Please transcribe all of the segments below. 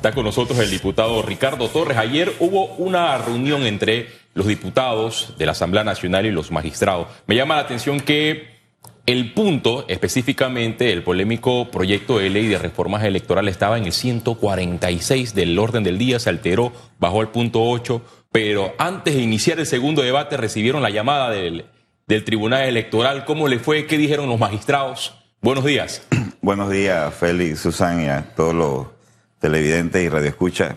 Está con nosotros el diputado Ricardo Torres. Ayer hubo una reunión entre los diputados de la Asamblea Nacional y los magistrados. Me llama la atención que el punto, específicamente el polémico proyecto de ley de reformas electorales, estaba en el 146 del orden del día, se alteró, bajó al punto 8, pero antes de iniciar el segundo debate recibieron la llamada del, Tribunal Electoral. ¿Cómo le fue? ¿Qué dijeron los magistrados? Buenos días. Buenos días, Félix, Susan todos los televidentes y radioescuchas.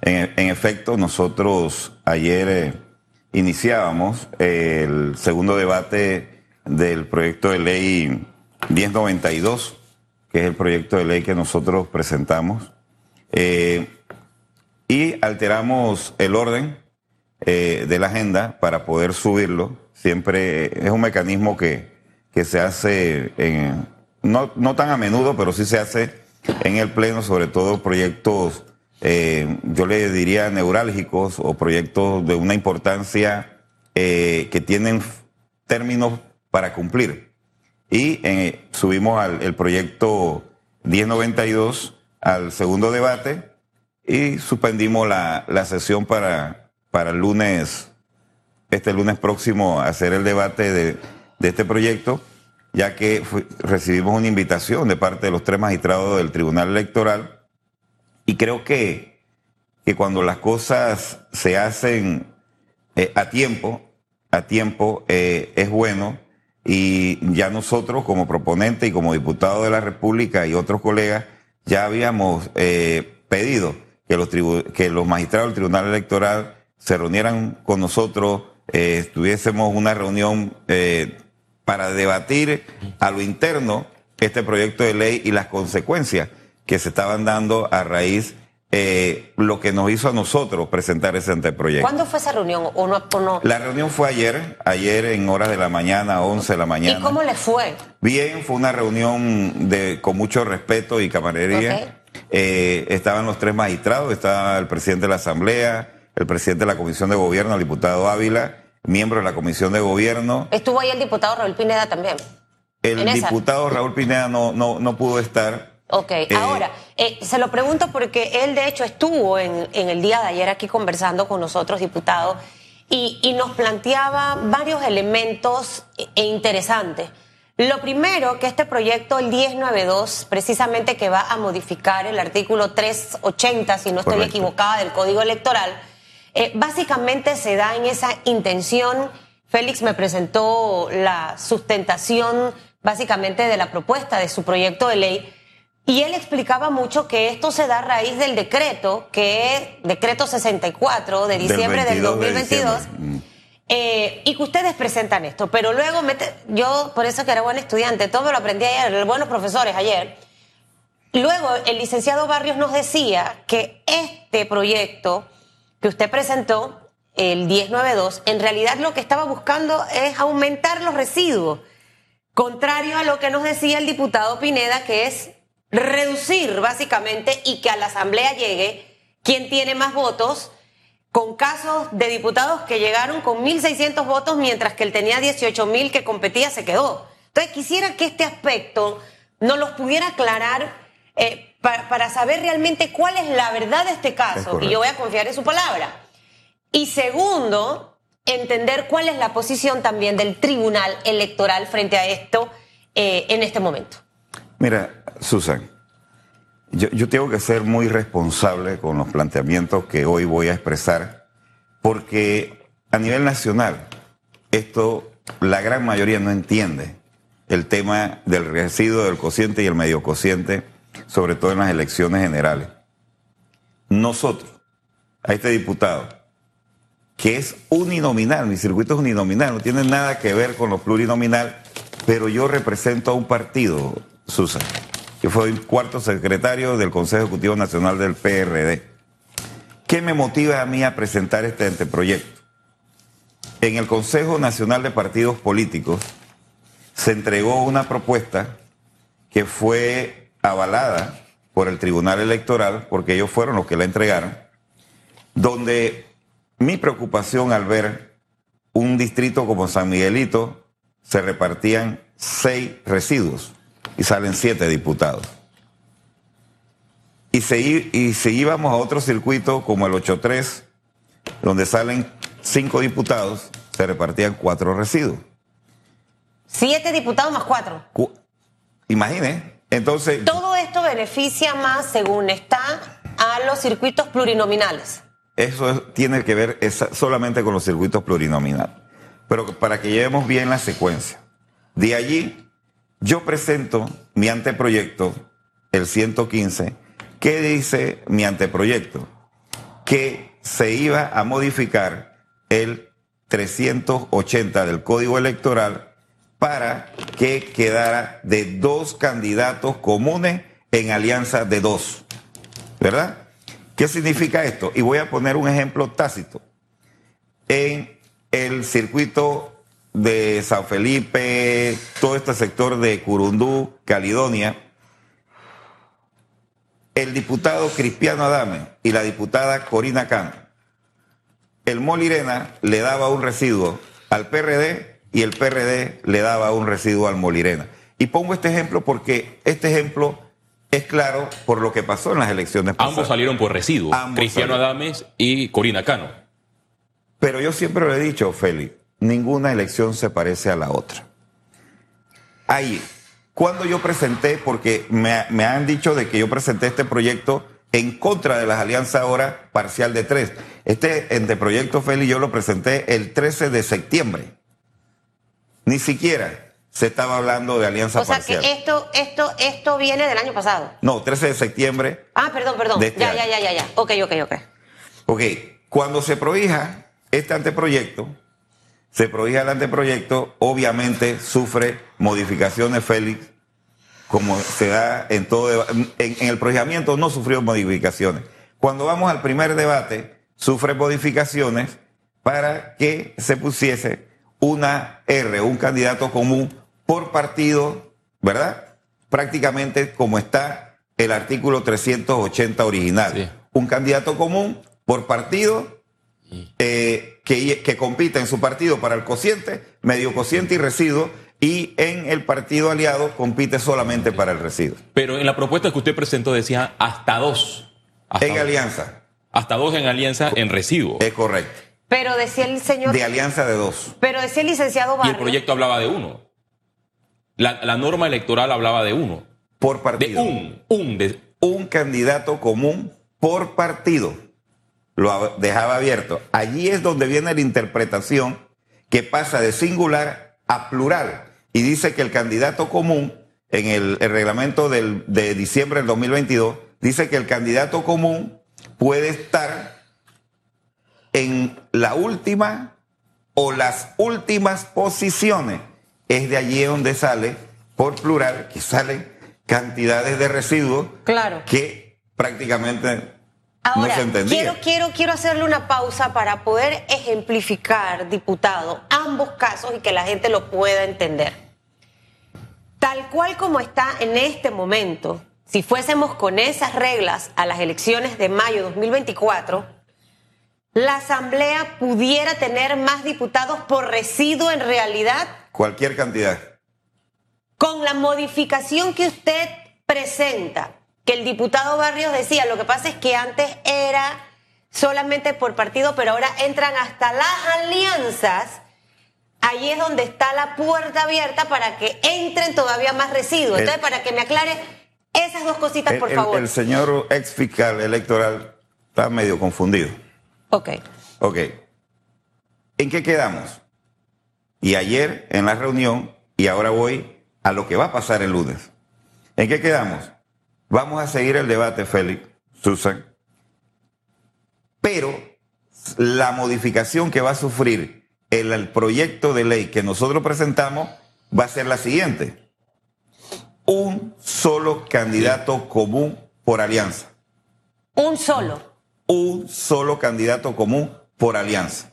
En, en efecto, nosotros ayer eh, iniciábamos el segundo debate del proyecto de ley 1092, que es el proyecto de ley que nosotros presentamos, eh, y alteramos el orden eh, de la agenda para poder subirlo. Siempre es un mecanismo que, que se hace, en, no, no tan a menudo, pero sí se hace en el Pleno, sobre todo proyectos, eh, yo le diría neurálgicos o proyectos de una importancia eh, que tienen términos para cumplir. Y eh, subimos al, el proyecto 1092 al segundo debate y suspendimos la, la sesión para, para el lunes, este lunes próximo, hacer el debate de, de este proyecto, ya que recibimos una invitación de parte de los tres magistrados del Tribunal Electoral y creo que, que cuando las cosas se hacen eh, a tiempo, a tiempo, eh, es bueno y ya nosotros como proponente y como diputado de la República y otros colegas ya habíamos eh, pedido que los, que los magistrados del Tribunal Electoral se reunieran con nosotros, eh, tuviésemos una reunión para debatir a lo interno este proyecto de ley y las consecuencias que se estaban dando a raíz eh, lo que nos hizo a nosotros presentar ese anteproyecto. ¿Cuándo fue esa reunión o no, o no? La reunión fue ayer, ayer en horas de la mañana, 11 de la mañana. ¿Y cómo le fue? Bien, fue una reunión de, con mucho respeto y camaradería. Ok. Eh, estaban los tres magistrados, estaba el presidente de la Asamblea, el presidente de la Comisión de Gobierno, el diputado Ávila, miembro de la Comisión de Gobierno. Estuvo ahí el diputado Raúl Pineda también. El diputado Raúl Pineda no, no, no pudo estar. Ok, ahora, eh, se lo pregunto porque él de hecho estuvo en, en, el día de ayer aquí conversando con nosotros, diputado, y, y nos planteaba varios elementos e interesantes. Lo primero, que este proyecto, el 1092, precisamente que va a modificar el artículo 380, si no estoy Correcto. equivocada, del Código Electoral, eh, básicamente se da en esa intención. Félix me presentó la sustentación básicamente de la propuesta de su proyecto de ley y él explicaba mucho que esto se da a raíz del decreto, que es decreto 64 de diciembre del, 22 de 2022. diciembre. Mm. Eh, y que ustedes presentan esto, pero luego mete- yo por eso que era buen estudiante, todo me lo aprendí ayer, buenos profesores ayer. Luego el licenciado Barrios nos decía que este proyecto que usted presentó, el 1092, en realidad lo que estaba buscando es aumentar los residuos, contrario a lo que nos decía el diputado Pineda, que es reducir básicamente y que a la Asamblea llegue quien tiene más votos con casos de diputados que llegaron con 1.600 votos, mientras que él tenía 18.000 que competía, se quedó. Entonces quisiera que este aspecto nos los pudiera aclarar eh, pa- para saber realmente cuál es la verdad de este Es caso. Y yo voy a confiar en su palabra. Y segundo, entender cuál es la posición también del Tribunal Electoral frente a esto eh, en este momento. Mira, Susan, yo, yo tengo que ser muy responsable con los planteamientos que hoy voy a expresar, porque a nivel nacional, esto la gran mayoría no entiende el tema del residuo del cociente y el medio cociente, sobre todo en las elecciones generales. Nosotros, a este diputado, que es uninominal, mi circuito es uninominal, no tiene nada que ver con lo plurinominal, pero yo represento a un partido, Susan, que fue el cuarto secretario del Consejo Ejecutivo Nacional del PRD. ¿Qué me motiva a mí a presentar este anteproyecto? En el Consejo Nacional de Partidos Políticos se entregó una propuesta que fue avalada por el Tribunal Electoral, porque ellos fueron los que la entregaron, donde mi preocupación al ver un distrito como San Miguelito se repartían seis residuos y salen siete diputados. Y si, y si íbamos a otro circuito como el 8-3, donde salen cinco diputados, se repartían cuatro residuos. Siete diputados más cuatro. Cu- Imagine. Entonces, Todo esto beneficia más, según está, a los circuitos plurinominales. eso es- tiene que ver esa- solamente con los circuitos plurinominales. Pero para que llevemos bien la secuencia. De allí, yo presento mi anteproyecto, el 115. ¿Qué dice mi anteproyecto? Que se iba a modificar el 380 del Código Electoral para que quedara de dos candidatos comunes en alianza de dos. ¿Verdad? ¿Qué significa esto? Y voy a poner un ejemplo tácito. En el circuito de San Felipe, todo este sector de Curundú, Caledonia, el diputado Cristiano Adame y la diputada Corina Cano, el Molirena le daba un residuo al PRD y el PRD le daba un residuo al Molirena. Y pongo este ejemplo porque este ejemplo es claro por lo que pasó en las elecciones pasadas. Ambos salieron por residuo. Ambos Cristiano salieron. Adames y Corina Cano. Pero yo siempre lo he dicho, Félix, ninguna elección se parece a la otra. Ahí, cuando yo presenté, porque me, me han dicho de que yo presenté este proyecto en contra de las alianzas ahora parcial de tres. Este anteproyecto, Félix, yo lo presenté el 13 de septiembre. Ni siquiera se estaba hablando de alianza O sea parcial. que esto, esto, esto viene del año pasado. No, 13 de septiembre Ah, perdón, perdón. Este ya, ya, ya, ya, ya. Ok, ok, ok. Ok, cuando se prohija este anteproyecto, se prohija el anteproyecto, obviamente sufre modificaciones, Félix, como se da en todo en, en el prohijamiento no sufrió modificaciones. Cuando vamos al primer debate, sufre modificaciones para que se pusiese una R, un candidato común por partido, ¿verdad? Prácticamente como está el artículo 380 original. Sí. Un candidato común por partido eh, que, que compita en su partido para el cociente, medio cociente y residuo, y en el partido aliado compite solamente para el residuo. Pero en la propuesta que usted presentó decía hasta dos. Hasta, En alianza, hasta dos en alianza en residuo. es correcto. Pero decía el señor. De alianza de dos. Pero decía el licenciado Y Barrio. el proyecto hablaba de uno. La, la norma electoral hablaba de uno. Por De partido. un. Un. De, un candidato común por partido. Lo ab- dejaba abierto. Allí es donde viene la interpretación que pasa de singular a plural. Y dice que el candidato común, en el, el reglamento del- de diciembre del 2022, dice que el candidato común puede estar en la última o las últimas posiciones. Es de allí donde sale, por plural, que salen cantidades de residuos Claro. que prácticamente Ahora, no quiero, quiero, quiero hacerle una pausa para poder ejemplificar, diputado, ambos casos y que la gente lo pueda entender. Tal cual como está en este momento, si fuésemos con esas reglas a las elecciones de mayo de 2024, la Asamblea pudiera tener más diputados por residuo en realidad Cualquier cantidad. con la modificación que usted presenta, que el diputado Barrios decía, lo que pasa es que antes era solamente por partido, pero ahora entran hasta las alianzas, ahí es donde está la puerta abierta para que entren todavía más residuos. El- Entonces, para que me aclare esas dos cositas, El, por el- favor. el señor ex fiscal electoral está medio confundido. Ok. Ok. ¿En qué quedamos? Y ayer en la reunión, y ahora voy a lo que va a pasar el lunes. ¿En qué quedamos? Vamos a seguir el debate, Félix, Susan. Pero la modificación que va a sufrir el, el proyecto de ley que nosotros presentamos va a ser la siguiente. Un solo candidato común por alianza. Un solo. Un solo candidato común por alianza.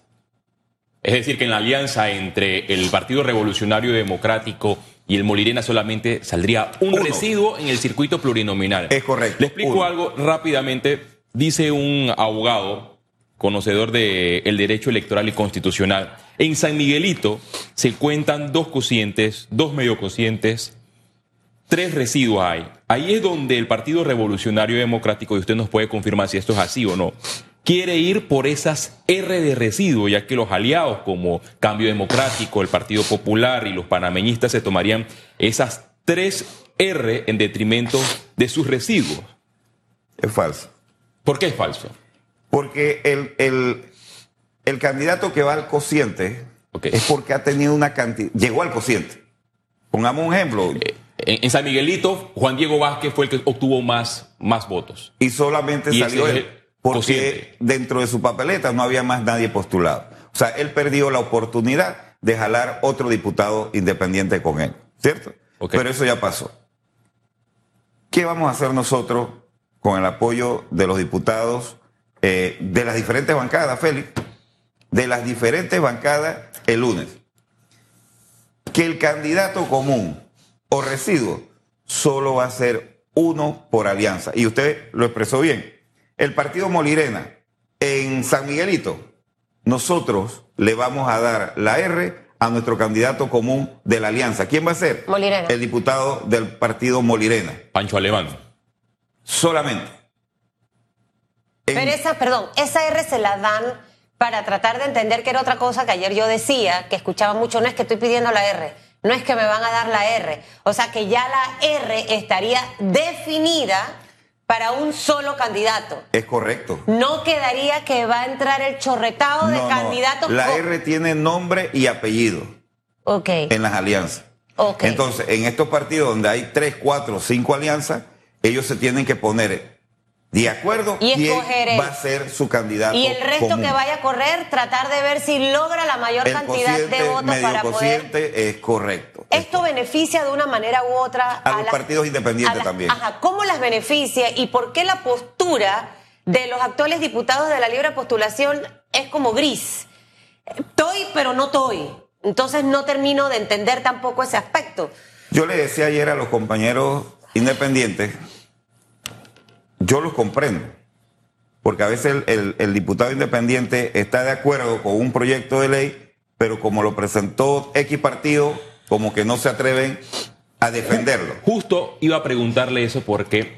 es decir, que en la alianza entre el Partido Revolucionario Democrático y el Molirena solamente saldría un Uno. residuo en el circuito plurinominal. Es correcto, Le explico uno. algo rápidamente. Dice un abogado, conocedor del derecho electoral y constitucional. En San Miguelito se cuentan dos cocientes, dos medio cocientes, tres residuos hay. Ahí es donde el Partido Revolucionario Democrático, y usted nos puede confirmar si esto es así o no, quiere ir por esas R de residuos, ya que los aliados como Cambio Democrático, el Partido Popular y los panameñistas se tomarían esas tres R en detrimento de sus residuos. Es falso. ¿Por qué es falso? Porque el, el, el candidato que va al cociente es porque ha tenido una cantidad, llegó al cociente. Pongamos un ejemplo, Eh, En, en San Miguelito, Juan Diego Vázquez fue el que obtuvo más, más votos. y solamente Y salió ese es él, porque dentro de su papeleta no había más nadie postulado. O sea, él perdió la oportunidad de jalar otro diputado independiente con él, ¿cierto? Pero eso ya pasó. ¿Qué vamos a hacer nosotros con el apoyo de los diputados eh, de las diferentes bancadas, Félix? De las diferentes bancadas el lunes. Que el candidato común o residuo solo va a ser uno por alianza. Y usted lo expresó bien. El partido Molirena en San Miguelito, nosotros le vamos a dar la R a nuestro candidato común de la alianza. ¿Quién va a ser? Molirena. El diputado del partido Molirena. Pancho Alemán. Solamente. En- Pero esa, perdón, esa R se la dan para tratar de entender que era otra cosa que ayer yo decía, que escuchaba mucho, no es que estoy pidiendo la R, no es que me van a dar la R. O sea que ya la R estaría definida para un solo candidato. Es correcto. No quedaría que va a entrar el chorretado de No, no. candidatos. La R tiene nombre y apellido Ok. en las alianzas. Ok. Entonces, en estos partidos donde hay tres, cuatro, cinco alianzas, ellos se tienen que poner de acuerdo Y escoger va a ser su candidato. Y el resto común. que vaya a correr, tratar de ver si logra la mayor el cantidad de votos medio para poder. es correcto. Esto beneficia de una manera u otra A los partidos independientes las- también. Ajá, ¿cómo las beneficia y por qué la postura de los actuales diputados de la libre postulación es como gris? Estoy, pero no estoy. Entonces no termino de entender tampoco ese aspecto. Yo le decía ayer a los compañeros independientes, yo los comprendo, porque a veces el, diputado independiente está de acuerdo con un proyecto de ley, pero como lo presentó X partido, como que no se atreven a defenderlo. Justo iba a preguntarle eso porque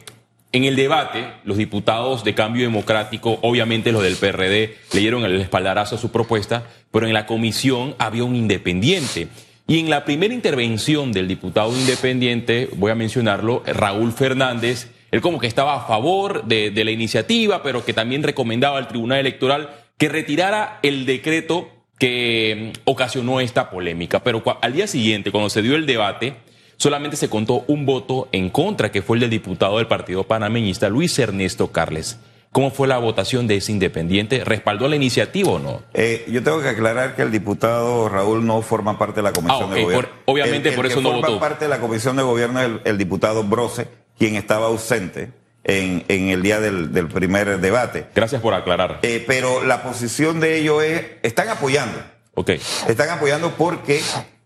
en el debate los diputados de Cambio Democrático, obviamente los del PRD, le dieron el espaldarazo a su propuesta, pero en la comisión había un independiente. Y en la primera intervención del diputado independiente, voy a mencionarlo, Raúl Fernández, él como que estaba a favor de, de la iniciativa, pero que también recomendaba al Tribunal Electoral que retirara el decreto que mm, ocasionó esta polémica. Pero al día siguiente, cuando se dio el debate, solamente se contó un voto en contra, que fue el del diputado del partido panameñista, Luis Ernesto Carles. ¿Cómo fue la votación de ese independiente? ¿Respaldó la iniciativa o no? Eh, yo tengo que aclarar que el diputado Raúl no forma parte de la comisión Ah, de gobierno. por- obviamente El- el por eso que no forma votó. parte de la comisión de gobierno el diputado Brose, quien estaba ausente en, en el día del, del primer debate. Gracias por aclarar. Eh, pero la posición de ellos es, están apoyando, Ok. están apoyando porque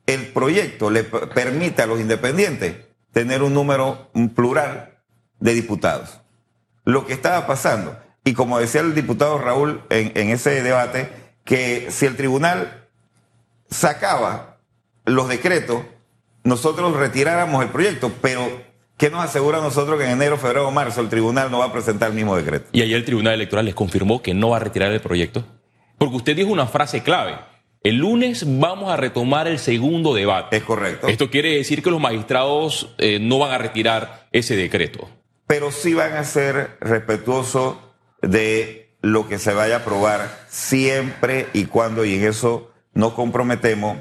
el proyecto le permite a los independientes tener un número plural de diputados. Lo que estaba pasando, y como decía el diputado Raúl en, en ese debate, que si el tribunal sacaba los decretos, nosotros retiráramos el proyecto, pero ¿qué nos asegura a nosotros que en enero, febrero o marzo el tribunal no va a presentar el mismo decreto? Y ayer el Tribunal Electoral les confirmó que no va a retirar el proyecto. Porque usted dijo una frase clave. El lunes vamos a retomar el segundo debate. Es correcto. Esto quiere decir que los magistrados eh, no van a retirar ese decreto. pero sí van a ser respetuosos de lo que se vaya a aprobar siempre y cuando, y en eso nos comprometemos,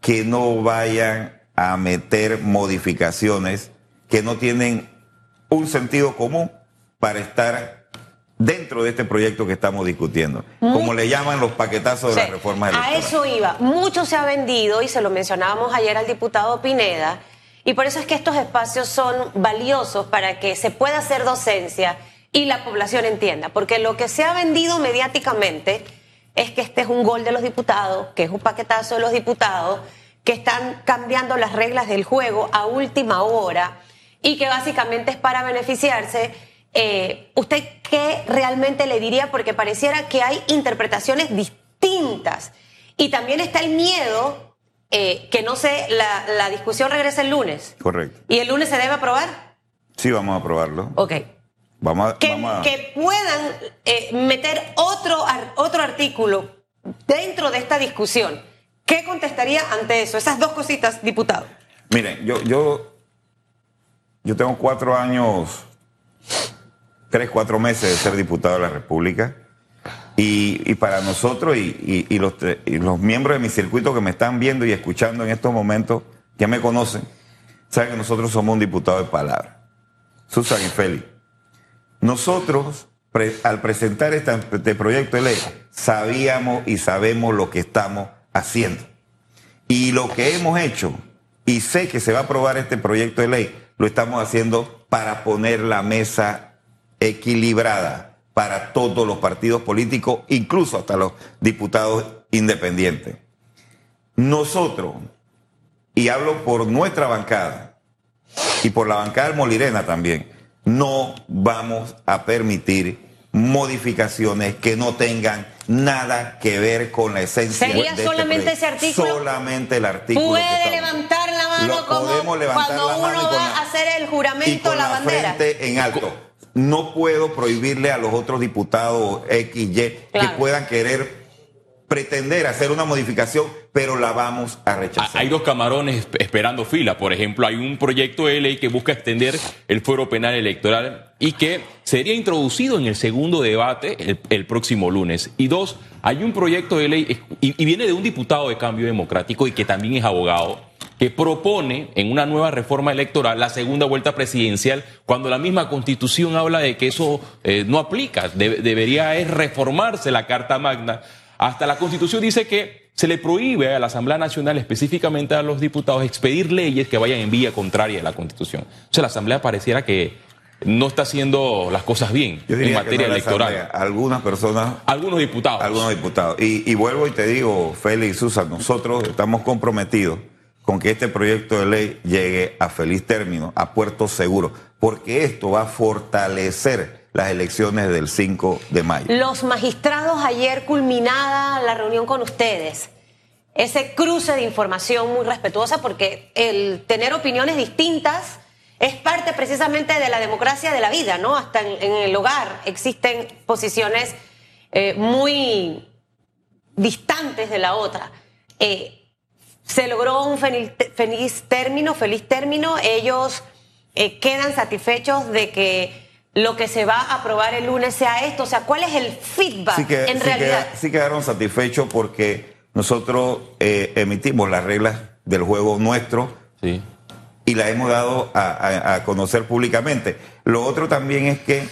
que no vayan a meter modificaciones que no tienen un sentido común para estar dentro de este proyecto que estamos discutiendo, como le llaman los paquetazos de Sí, las reformas A electorales. eso iba. Mucho se ha vendido y se lo mencionábamos ayer al diputado Pineda. Y por eso es que estos espacios son valiosos para que se pueda hacer docencia y la población entienda. Porque lo que se ha vendido mediáticamente es que este es un gol de los diputados, que es un paquetazo de los diputados, que están cambiando las reglas del juego a última hora y que básicamente es para beneficiarse. Eh, ¿Usted qué realmente le diría? Porque pareciera que hay interpretaciones distintas. Y también está el miedo eh, que no sé, la, la discusión regresa el lunes. Correcto. ¿Y el lunes se debe aprobar? Sí, vamos a aprobarlo. Ok. Vamos a, Que, vamos a- que puedan eh, meter otro, otro artículo dentro de esta discusión. ¿Qué contestaría ante eso? Esas dos cositas, diputado. Miren, yo, yo, yo tengo cuatro años, tres, cuatro meses de ser diputado de la República. Y, y para nosotros y, y- los, y los miembros de mi circuito que me están viendo y escuchando en estos momentos, que me conocen, saben que nosotros somos un diputado de palabra. Susan y Félix. Nosotros, al presentar esta- este proyecto de ley, sabíamos y sabemos lo que estamos haciendo. Y lo que hemos hecho, y sé que se va a aprobar este proyecto de ley, lo estamos haciendo para poner la mesa equilibrada para todos los partidos políticos, incluso hasta los diputados independientes. Nosotros, y hablo por nuestra bancada y por la bancada del Molirena también, no vamos a permitir modificaciones que no tengan nada que ver con la esencia ¿Sería de este solamente ese artículo? Solamente el artículo. que Puede levantar la mano Lo como podemos levantar cuando la mano y uno va la- a hacer el y juramento, con la, la bandera. frente en alto. No puedo prohibirle a los otros diputados X, Y que Claro. puedan querer pretender hacer una modificación, pero la vamos a rechazar. Hay dos camarones esperando fila. Por ejemplo, hay un proyecto de ley que busca extender el fuero penal electoral y que sería introducido en el segundo debate el, el próximo lunes. Y dos, hay un proyecto de ley y, y viene de un diputado de Cambio Democrático y que también es abogado que propone en una nueva reforma electoral la segunda vuelta presidencial cuando la misma constitución habla de que eso eh, no aplica, De- debería es reformarse la Carta Magna. Hasta la constitución dice que se le prohíbe a la Asamblea Nacional, específicamente a los diputados, expedir leyes que vayan en vía contraria a la constitución. O sea, la Asamblea pareciera que no está haciendo las cosas bien Yo en que materia no electoral. Asamblea, Algunas personas Algunos diputados. algunos diputados. Y, y vuelvo y te digo, Félix y Susan, nosotros estamos comprometidos con que este proyecto de ley llegue a feliz término, a puerto seguro, porque esto va a fortalecer las elecciones del 5 de mayo. Los magistrados ayer culminada la reunión con ustedes. Ese cruce de información muy respetuosa porque el tener opiniones distintas es parte precisamente de la democracia de la vida, ¿no? Hasta en, el hogar existen posiciones eh, muy distantes de la otra. Eh, se logró un feliz, feliz término, feliz término. Ellos eh, quedan satisfechos de que lo que se va a aprobar el lunes sea esto. O sea, ¿cuál es el feedback Sí, que, en sí realidad? queda- sí quedaron satisfechos porque nosotros eh, emitimos las reglas del juego nuestro Sí. y la hemos dado a, a- a conocer públicamente. Lo otro también es que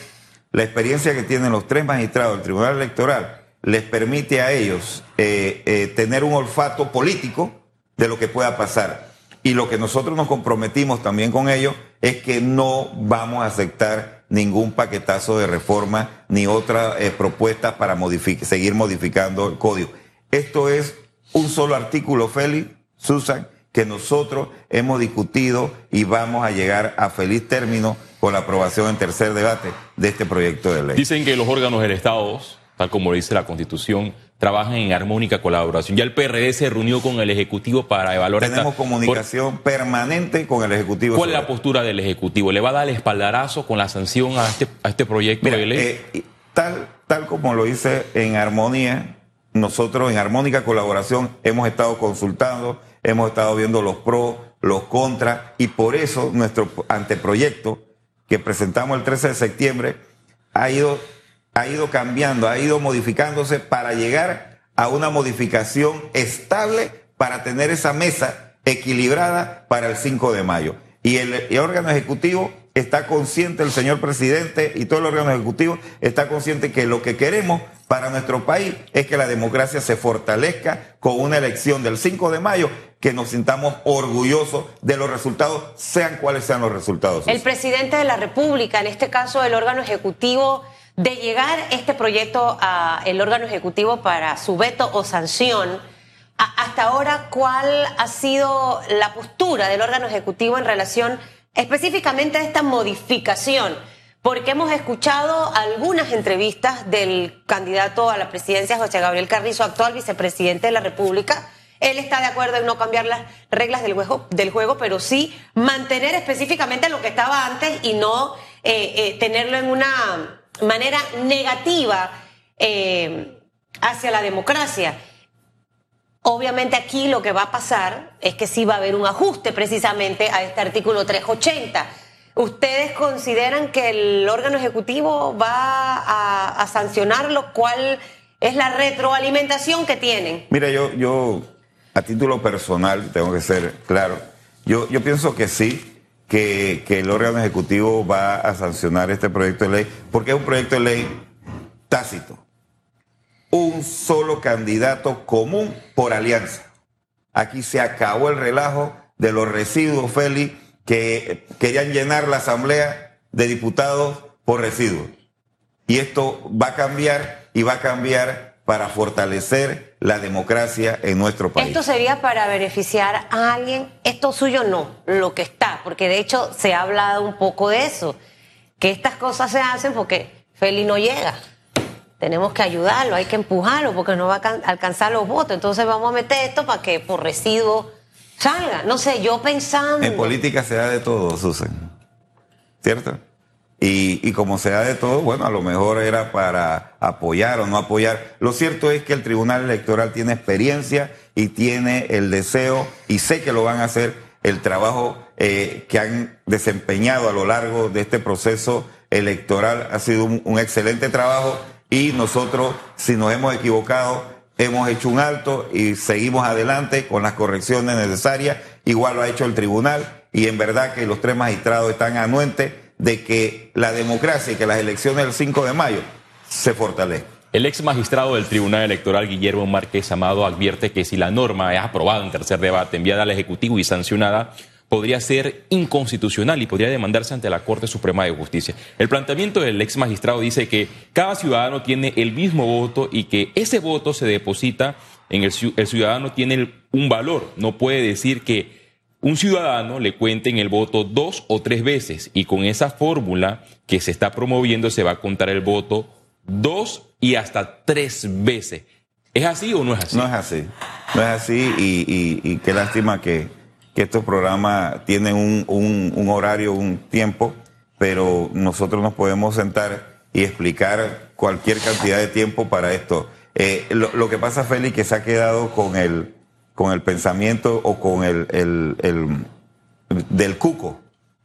la experiencia que tienen los tres magistrados del Tribunal Electoral les permite a ellos eh, eh, tener un olfato político de lo que pueda pasar. Y lo que nosotros nos comprometimos también con ellos es que no vamos a aceptar ningún paquetazo de reforma ni otra eh, propuesta para seguir modificando el código. Esto es un solo artículo, Félix, Susan, que nosotros hemos discutido y vamos a llegar a feliz término con la aprobación en tercer debate de este proyecto de ley. Dicen que los órganos del Estado, tal como lo dice la Constitución, trabajan en armónica colaboración. Ya el PRD se reunió con el Ejecutivo para evaluar esta- Tenemos comunicación permanente con el Ejecutivo. ¿Cuál es la postura del Ejecutivo? ¿Le va a dar el espaldarazo con la sanción a este, a este proyecto Mira, de ley? eh, tal, tal como lo hice en armonía, nosotros en armónica colaboración hemos estado consultando, hemos estado viendo los pros, los contras, y por eso nuestro anteproyecto que presentamos el 13 de septiembre ha ido, ha ido cambiando, ha ido modificándose para llegar a una modificación estable para tener esa mesa equilibrada para el 5 de mayo. Y el, órgano ejecutivo está consciente, el señor presidente y todo el órgano ejecutivo está consciente que lo que queremos para nuestro país es que la democracia se fortalezca con una elección del 5 de mayo, que nos sintamos orgullosos de los resultados, sean cuales sean los resultados. El presidente de la República, en este caso el órgano ejecutivo, de llegar este proyecto al órgano ejecutivo para su veto o sanción, hasta ahora, ¿cuál ha sido la postura del órgano ejecutivo en relación específicamente a esta modificación? Porque hemos escuchado algunas entrevistas del candidato a la presidencia, José Gabriel Carrizo, actual vicepresidente de la República, él está de acuerdo en no cambiar las reglas del juego, del juego pero sí mantener específicamente lo que estaba antes y no eh, eh, tenerlo en una manera negativa eh, hacia la democracia. Obviamente aquí lo que va a pasar es que sí va a haber un ajuste precisamente a este artículo 380. ¿Ustedes consideran que el órgano ejecutivo va a, a sancionarlo? ¿Cuál es la retroalimentación que tienen? Mira, yo, yo a título personal, tengo que ser claro, yo, yo pienso que sí, que, el órgano ejecutivo va a sancionar este proyecto de ley, porque es un proyecto de ley tácito. Un solo candidato común por alianza. Aquí se acabó el relajo de los residuos, Félix, que querían llenar la Asamblea de Diputados por residuos. Y esto va a cambiar y va a cambiar para fortalecer la democracia en nuestro país. Esto sería para beneficiar a alguien, esto suyo no, lo que está, porque de hecho se ha hablado un poco de eso, que estas cosas se hacen porque Feli no llega. Tenemos que ayudarlo, hay que empujarlo porque no va a alcanzar los votos. Entonces vamos a meter esto para que por residuo salga. No sé, yo pensando. En política se da de todo, Susan. ¿Cierto? Y, como se da de todo, bueno, a lo mejor era para apoyar o no apoyar. Lo cierto es que el Tribunal Electoral tiene experiencia y tiene el deseo, y sé que lo van a hacer, el trabajo eh, que han desempeñado a lo largo de este proceso electoral ha sido un, un excelente trabajo y nosotros, si nos hemos equivocado, hemos hecho un alto y seguimos adelante con las correcciones necesarias. Igual lo ha hecho el tribunal y en verdad que los tres magistrados están anuentes de que la democracia y que las elecciones del 5 de mayo se fortalezcan. El ex magistrado del Tribunal Electoral, Guillermo Márquez Amado, advierte que si la norma es aprobada en tercer debate, enviada al Ejecutivo y sancionada, podría ser inconstitucional y podría demandarse ante la Corte Suprema de Justicia. El planteamiento del ex magistrado dice que cada ciudadano tiene el mismo voto y que ese voto se deposita en el, el ciudadano tiene un valor. No puede decir que un ciudadano le cuenten el voto dos o tres veces y con esa fórmula que se está promoviendo se va a contar el voto dos y hasta tres veces. ¿Es así o no es así? No es así. No es así y, qué lástima que, estos programas tienen un, horario, un tiempo, pero nosotros nos podemos sentar y explicar cualquier cantidad de tiempo para esto. Eh, lo, lo, que pasa, Félix, que se ha quedado con el con el pensamiento o con el, el, el, del cuco,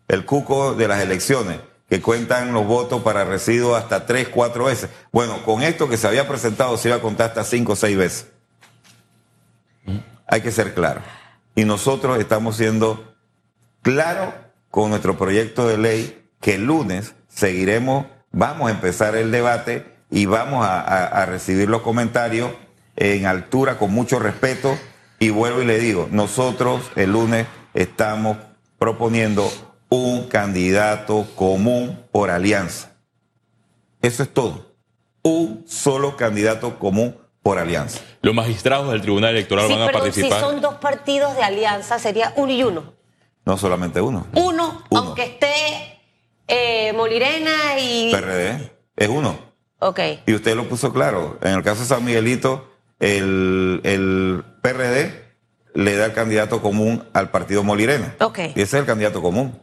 el cuco de las elecciones, que cuentan los votos para residuos hasta tres, cuatro veces. Bueno, con esto que se había presentado se iba a contar hasta cinco o seis veces. Hay que ser claro. Y nosotros estamos siendo claros con nuestro proyecto de ley que el lunes seguiremos, vamos a empezar el debate y vamos a recibir los comentarios en altura, con mucho respeto y vuelvo y le digo, nosotros el lunes estamos proponiendo un candidato común por alianza. Eso es todo. Un solo candidato común por alianza. Los magistrados del Tribunal Electoral sí, van a perdón, participar. Si son dos partidos de alianza, sería uno y uno. No solamente uno. Uno, uno. aunque esté eh, Molirena y. PRD, es uno. Ok. Y usted lo puso claro. En el caso de San Miguelito, el, el PRD le da el candidato común al partido Molirena. Okay. Y ese es el candidato común.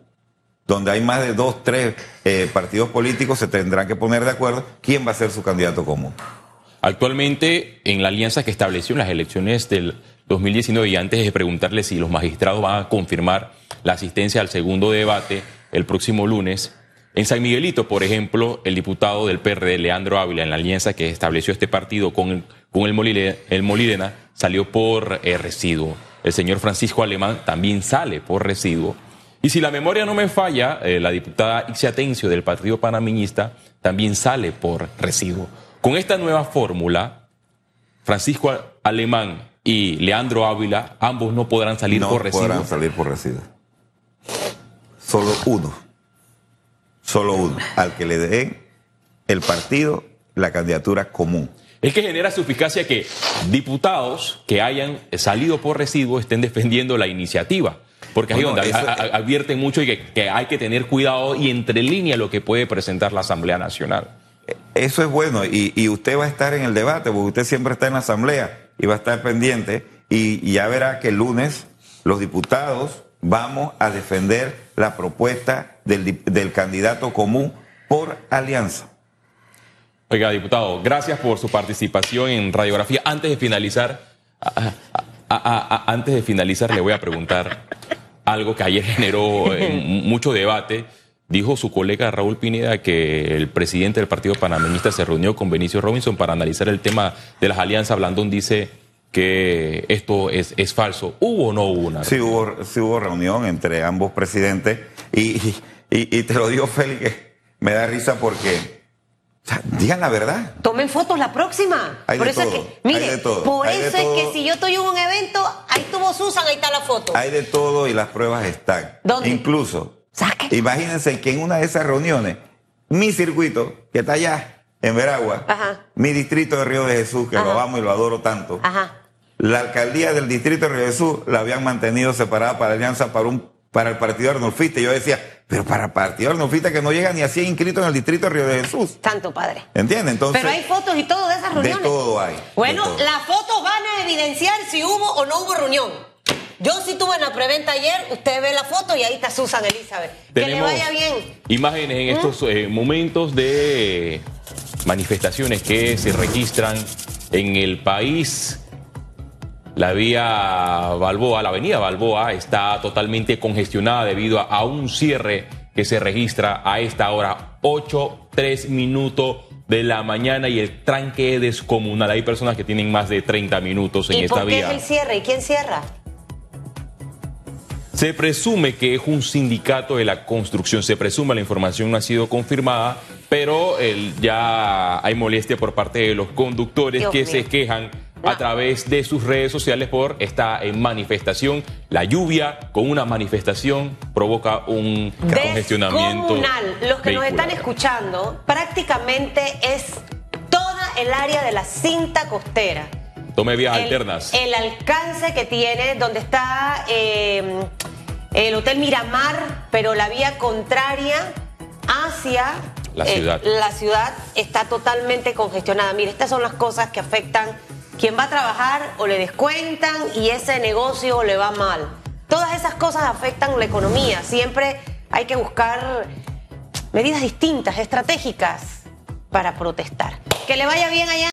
Donde hay más de dos, tres eh, partidos políticos, se tendrán que poner de acuerdo quién va a ser su candidato común. Actualmente, en la alianza que estableció en las elecciones del 2019, y antes de preguntarle si los magistrados van a confirmar la asistencia al segundo debate el próximo lunes, en San Miguelito, por ejemplo, el diputado del PRD, Leandro Ávila, en la alianza que estableció este partido con el, con el, Molirena, el Molirena, salió por eh, residuo. El señor Francisco Alemán también sale por residuo. Y si la memoria no me falla, eh, la diputada Ixia Atencio del Partido Panameñista también sale por residuo. Con esta nueva fórmula, Francisco Alemán y Leandro Ávila, ambos no podrán salir no por residuo. No podrán salir por residuo. Solo uno. Solo uno. Al que le den el partido la candidatura común es que genera suficacia que diputados que hayan salido por residuo estén defendiendo la iniciativa. Porque ahí donde eso... advierten mucho y que, que, hay que tener cuidado y entre línea lo que puede presentar la Asamblea Nacional. Eso es bueno y, y, usted va a estar en el debate, porque usted siempre está en la Asamblea y va a estar pendiente y, y ya verá que el lunes los diputados vamos a defender la propuesta del candidato común por alianza. Oiga, diputado, gracias por su participación en radiografía. Antes de finalizar, a- a- a- a- antes de finalizar, le voy a preguntar algo que ayer generó eh, mucho debate. Dijo su colega Raúl Pineda que el presidente del Partido Panameñista se reunió con Benicio Robinson para analizar el tema de las alianzas. Blandón dice que esto es, es falso. ¿Hubo o no hubo una? Sí hubo, sí hubo reunión entre ambos presidentes y, y- y- te lo digo, Félix, me da risa porque, o sea, digan la verdad. Tomen fotos la próxima. Hay por de eso todo, es que, mire, hay de todo, por hay de eso es que si yo estoy en un evento, ahí tuvo Susan, ahí está la foto. Hay de todo y las pruebas están. ¿Dónde? Incluso, Saque. imagínense que en una de esas reuniones, mi circuito, que está allá, en Veragua, Ajá. mi distrito de Río de Jesús, que lo amo y lo adoro tanto, Ajá. la alcaldía del distrito de Río de Jesús la habían mantenido separada para Alianza para un para el partido Arnulfista. Yo decía, pero para el partido Arnulfista que no llega ni a 100 inscritos en el distrito de Río de Jesús. Santo Padre. ¿Entiendes? Entonces, Pero hay fotos y todo de esas de reuniones. todo hay. de Bueno, todo. las fotos van a evidenciar si hubo o no hubo reunión. Yo sí tuve en la preventa ayer, usted ve la foto y ahí está Susan Elizabeth. Que le Tenemos vaya bien. Imágenes en estos eh, momentos de manifestaciones que se registran en el país. La vía Balboa, la avenida Balboa, está totalmente congestionada debido a, un cierre que se registra a esta hora, 8, 3 minutos de la mañana y el tranque es descomunal. Hay personas que tienen más de 30 minutos en ¿Y esta por qué vía. es el cierre? ¿Y quién cierra? Se presume que es un sindicato de la construcción, se presume, la información no ha sido confirmada, pero el- ya hay molestia por parte de los conductores Dios que mío. se quejan. A través de sus redes sociales por esta eh, manifestación. La lluvia con una manifestación provoca un congestionamiento. Los que nos están escuchando, prácticamente es toda el área de la cinta costera. Tome vías el, alternas. el alcance que tiene, donde está eh, el Hotel Miramar, pero la vía contraria hacia La eh, ciudad. la ciudad está totalmente congestionada. Mire, estas son las cosas que afectan quien va a trabajar o le descuentan y ese negocio le va mal. Todas esas cosas afectan la economía. Siempre hay que buscar medidas distintas, estratégicas para protestar. Que le vaya bien allá.